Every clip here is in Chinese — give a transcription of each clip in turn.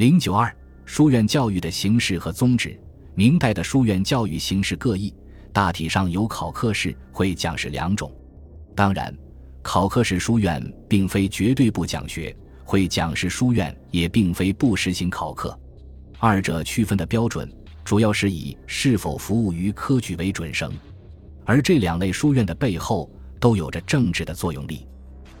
零九二书院教育的形式和宗旨。明代的书院教育形式各异，大体上有考科式、会讲式两种。当然，考科式书院并非绝对不讲学，会讲式书院也并非不实行考课。二者区分的标准，主要是以是否服务于科举为准绳。而这两类书院的背后，都有着政治的作用力。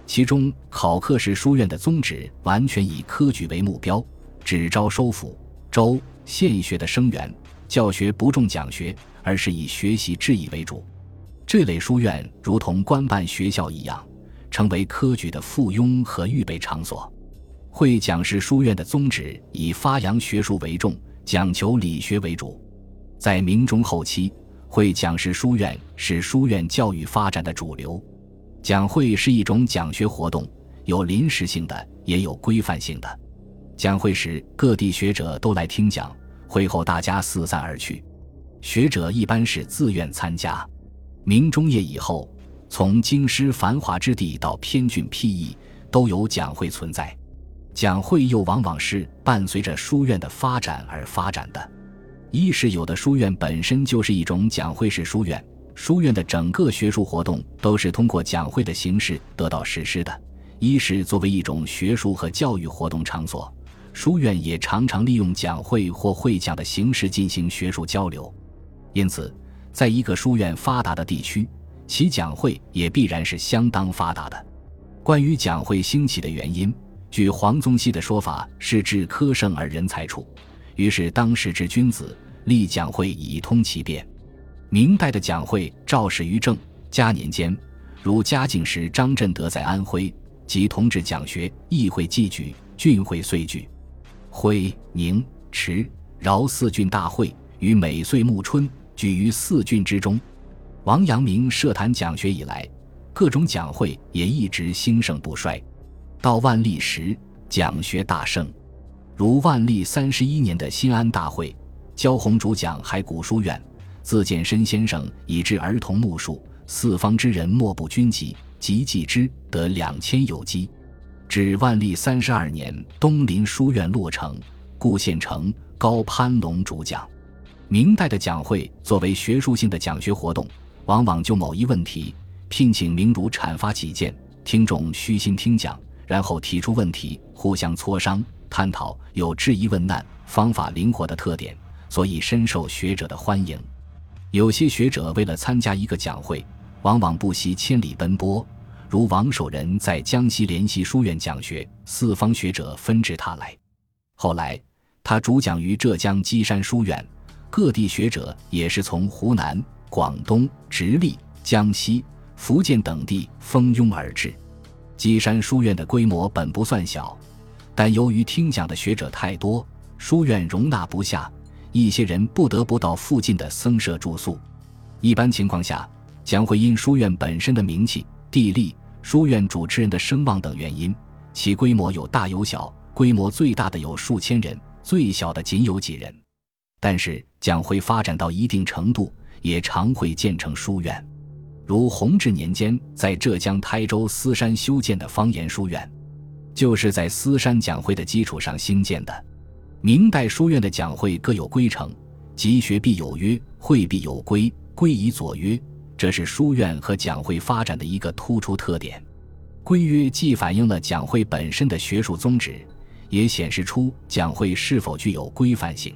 其中，考科式书院的宗旨完全以科举为目标，只招收府、州、县学的生源。教学不重讲学，而是以学习质疑为主。这类书院如同官办学校一样，成为科举的附庸和预备场所。会讲式书院的宗旨以发扬学术为重，讲求理学为主。在明中后期，会讲式书院是书院教育发展的主流。讲会是一种讲学活动，有临时性的，也有规范性的。讲会时，各地学者都来听讲。会后，大家四散而去。学者一般是自愿参加。明中叶以后，从京师繁华之地到偏峻僻邑，都有讲会存在。讲会又往往是伴随着书院的发展而发展的。一是有的书院本身就是一种讲会式书院，书院的整个学术活动都是通过讲会的形式得到实施的；一是作为一种学术和教育活动场所。书院也常常利用讲会或会讲的形式进行学术交流，因此，在一个书院发达的地区，其讲会也必然是相当发达的。关于讲会兴起的原因，据黄宗羲的说法是治科盛而人才处，于是当时之君子立讲会以通其变。明代的讲会肇始于正嘉年间，如嘉靖时张振德在安徽即同治讲学，议会祭举，郡会遂举。徽、宁、池、饶四郡大会于每岁暮春举于四郡之中。王阳明设坛讲学以来，各种讲会也一直兴盛不衰。到万历时，讲学大盛，如万历三十一年的新安大会，焦弘主讲还古书院，自荐申先生以至儿童目数，四方之人莫不军籍，及记之得两千有基。至万历三十二年，东林书院落成，顾宪成、高攀龙主讲。明代的讲会作为学术性的讲学活动，往往就某一问题聘请名儒阐发己见，听众虚心听讲，然后提出问题，互相磋商探讨，有质疑问难，方法灵活的特点，所以深受学者的欢迎。有些学者为了参加一个讲会，往往不惜千里奔波。如王守仁在江西联系书院讲学，四方学者纷至沓来。后来，他主讲于浙江基山书院，各地学者也是从湖南、广东、直隶、江西、福建等地蜂拥而至。基山书院的规模本不算小，但由于听讲的学者太多，书院容纳不下，一些人不得不到附近的僧舍住宿。一般情况下，将会因书院本身的名气、地利。书院主持人的声望等原因，其规模有大有小，规模最大的有数千人，最小的仅有几人。但是讲会发展到一定程度，也常会建成书院，如弘治年间在浙江台州司山修建的方言书院，就是在司山讲会的基础上兴建的。明代书院的讲会各有规程，集学必有约，会必有规，规以左约。这是书院和讲会发展的一个突出特点。规约既反映了讲会本身的学术宗旨，也显示出讲会是否具有规范性。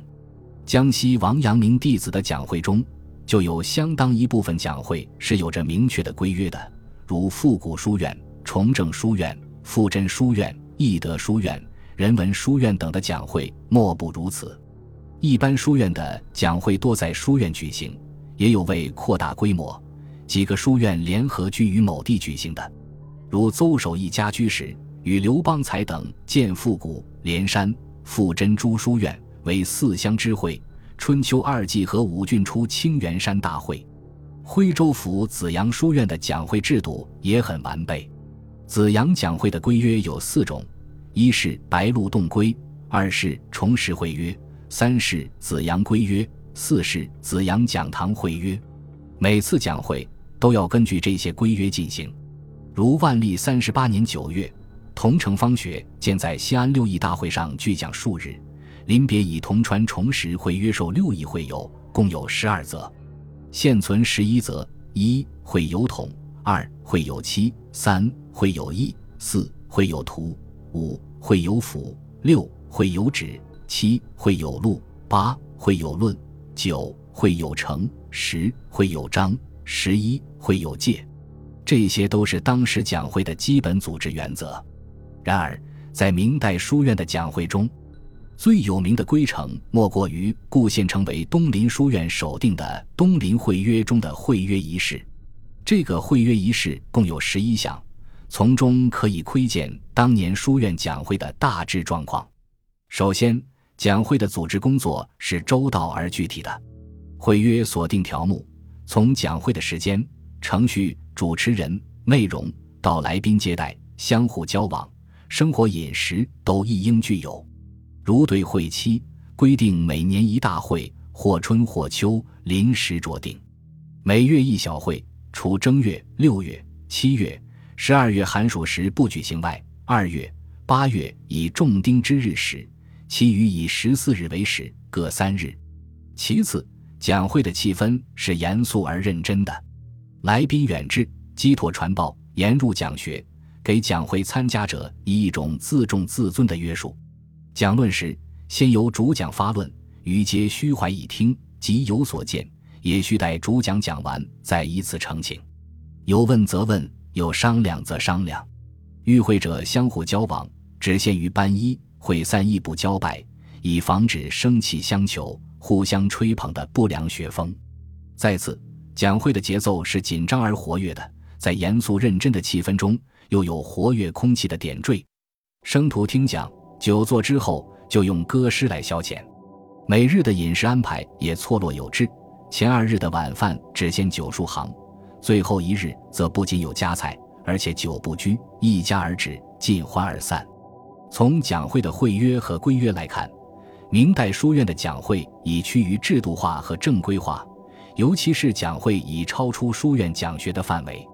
江西王阳明弟子的讲会中，就有相当一部分讲会是有着明确的规约的，如复古书院、崇正书院、富真书院、义德书院、人文书院等的讲会，莫不如此。一般书院的讲会多在书院举行，也有为扩大规模。几个书院联合居于某地举行的，如邹守义家居时与刘邦才等建复古连山复珍珠书院为四乡之会；春秋二季和五郡出青源山大会。徽州府紫阳书院的讲会制度也很完备。紫阳讲会的规约有四种：一是白鹿洞规，二是重实会约，三是紫阳规约，四是紫阳讲堂会约。每次讲会。都要根据这些规约进行。如万历三十八年九月，桐城方学见在西安六艺大会上聚讲数日，临别以同传重实会约受六亿会友，共有十二则，现存十一则：一会有统，二会有期，三会有义，四会有图，五会有辅，六会有旨，七会有录，八会有论，九会有成，十会有章，十一会有戒。这些都是当时讲会的基本组织原则。然而，在明代书院的讲会中，最有名的规程莫过于顾县成为东林书院首定的《东林会约》中的会约仪式。这个会约仪式共有十一项，从中可以窥见当年书院讲会的大致状况。首先，讲会的组织工作是周到而具体的。会约锁定条目，从讲会的时间、程序、主持人、内容到来宾接待、相互交往、生活饮食，都一应具有。如对会期规定，每年一大会，或春或秋，临时酌定；每月一小会，除正月、六月、七月、十二月寒暑时不举行外，二月、八月以重丁之日始，其余以十四日为始，各三日。其次，讲会的气氛是严肃而认真的，来宾远至，机托传报，严入讲学，给讲会参加者以一种自重自尊的约束。讲论时，先由主讲发论，余皆虚怀以听，即有所见，也需待主讲讲完，再依次澄清。有问则问，有商量则商量。与会者相互交往，只限于班一会三亦不交拜，以防止生气相求、互相吹捧的不良学风。再次，讲会的节奏是紧张而活跃的，在严肃认真的气氛中，又有活跃空气的点缀。生徒听讲。久坐之后，就用歌诗来消遣。每日的饮食安排也错落有致。前二日的晚饭只限酒数行，最后一日则不仅有佳菜，而且酒不拘，一家而止，尽欢而散。从讲会的会约和规约来看，明代书院的讲会已趋于制度化和正规化，尤其是讲会已超出书院讲学的范围，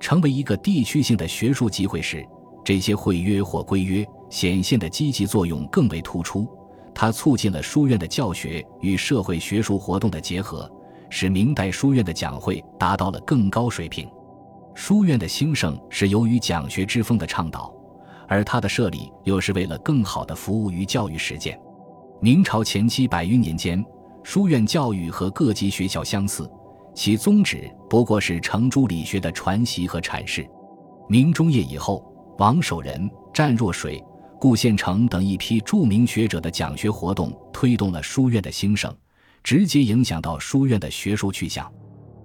成为一个地区性的学术集会时，这些会约或规约。显现的积极作用更为突出，它促进了书院的教学与社会学术活动的结合，使明代书院的讲会达到了更高水平。书院的兴盛是由于讲学之风的倡导，而它的设立又是为了更好的服务于教育实践。明朝前期百余年间，书院教育和各级学校相似，其宗旨不过是程朱理学的传习和阐释。明中叶以后，王守仁、湛若水。顾宪成等一批著名学者的讲学活动，推动了书院的兴盛，直接影响到书院的学术去向。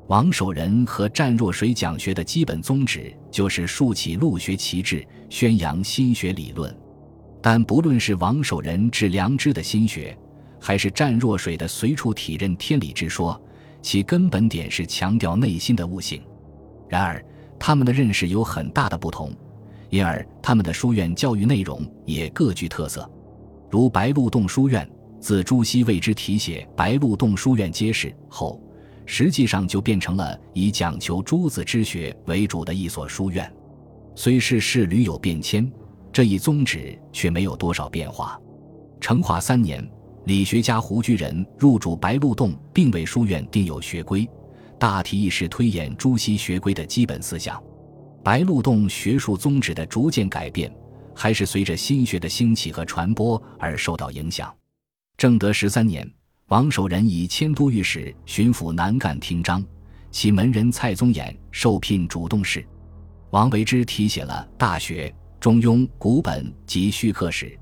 王守仁和湛若水讲学的基本宗旨就是竖起陆学旗帜，宣扬心学理论。但不论是王守仁治良知的心学，还是湛若水的随处体认天理之说，其根本点是强调内心的悟性。然而，他们的认识有很大的不同。因而，他们的书院教育内容也各具特色，如白鹿洞书院，自朱熹为之题写“白鹿洞书院揭示”后，实际上就变成了以讲求诸子之学为主的一所书院。虽是事屡有变迁，这一宗旨却没有多少变化。成化三年，理学家胡居仁入主白鹿洞，并为书院定有学规，大体亦是推演朱熹学规的基本思想。白鹿洞学术宗旨的逐渐改变，还是随着心学的兴起和传播而受到影响。正德十三年，王守仁以迁都御史、巡抚南赣听章，其门人蔡宗衍受聘主动事。王维之题写了《大学》《中庸》《古本》及序课史，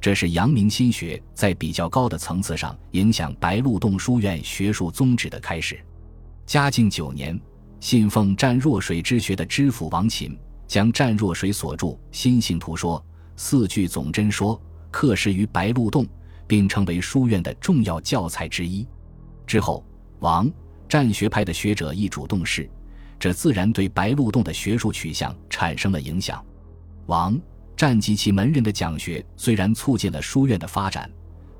这是阳明心学在比较高的层次上影响白鹿洞书院学术宗旨的开始。嘉靖九年。信奉湛若水之学的知府王琴，将湛若水所著《心性图说》四句总真说刻释于白鹿洞，并成为书院的重要教材之一。之后，王湛学派的学者亦主动事，这自然对白鹿洞的学术取向产生了影响。王湛及其门人的讲学虽然促进了书院的发展，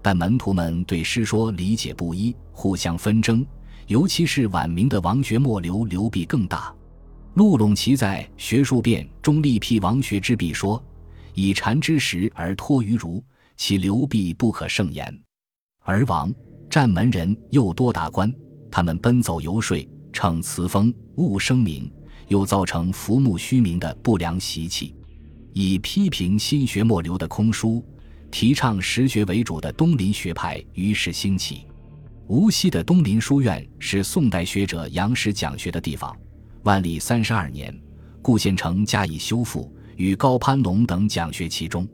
但门徒们对师说理解不一，互相纷争。尤其是晚明的王学末流流弊更大，陆陇奇在《学术辩》中力辟王学之弊说：“以禅之实而托于儒，其流弊不可胜言。而王占门人又多达官，他们奔走游说，逞词风，误声名，又造成浮木虚名的不良习气。以批评新学末流的空疏，提倡实学为主的东林学派于是兴起。无锡的东林书院是宋代学者杨时讲学的地方。万历三十二年，顾宪成加以修复，与高攀龙等讲学其中。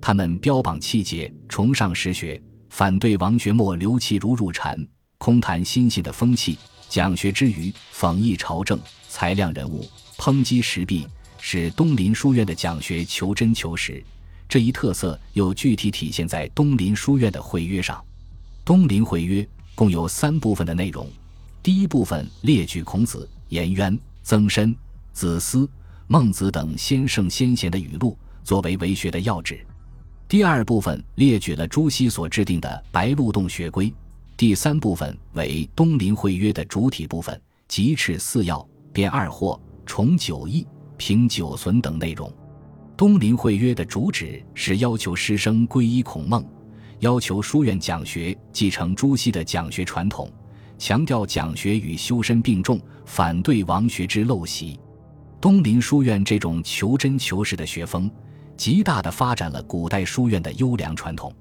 他们标榜气节，崇尚实学，反对王学末流气如入禅、空谈心性的风气。讲学之余，讽议朝政，裁量人物，抨击时弊。使东林书院的讲学求真求实，这一特色又具体体现在东林书院的会约上。东林会约共有三部分的内容，第一部分列举孔子、颜渊、曾参、子思、孟子等先圣先贤的语录，作为为学的要旨；第二部分列举了朱熹所制定的《白鹿洞学规》；第三部分为东林会约的主体部分，即敕四要、编二惑、重九义。凭九存等内容，东林会约的主旨是要求师生皈依孔孟，要求书院讲学继承朱熹的讲学传统，强调讲学与修身并重，反对王学之陋习。东林书院这种求真求实的学风，极大地发展了古代书院的优良传统。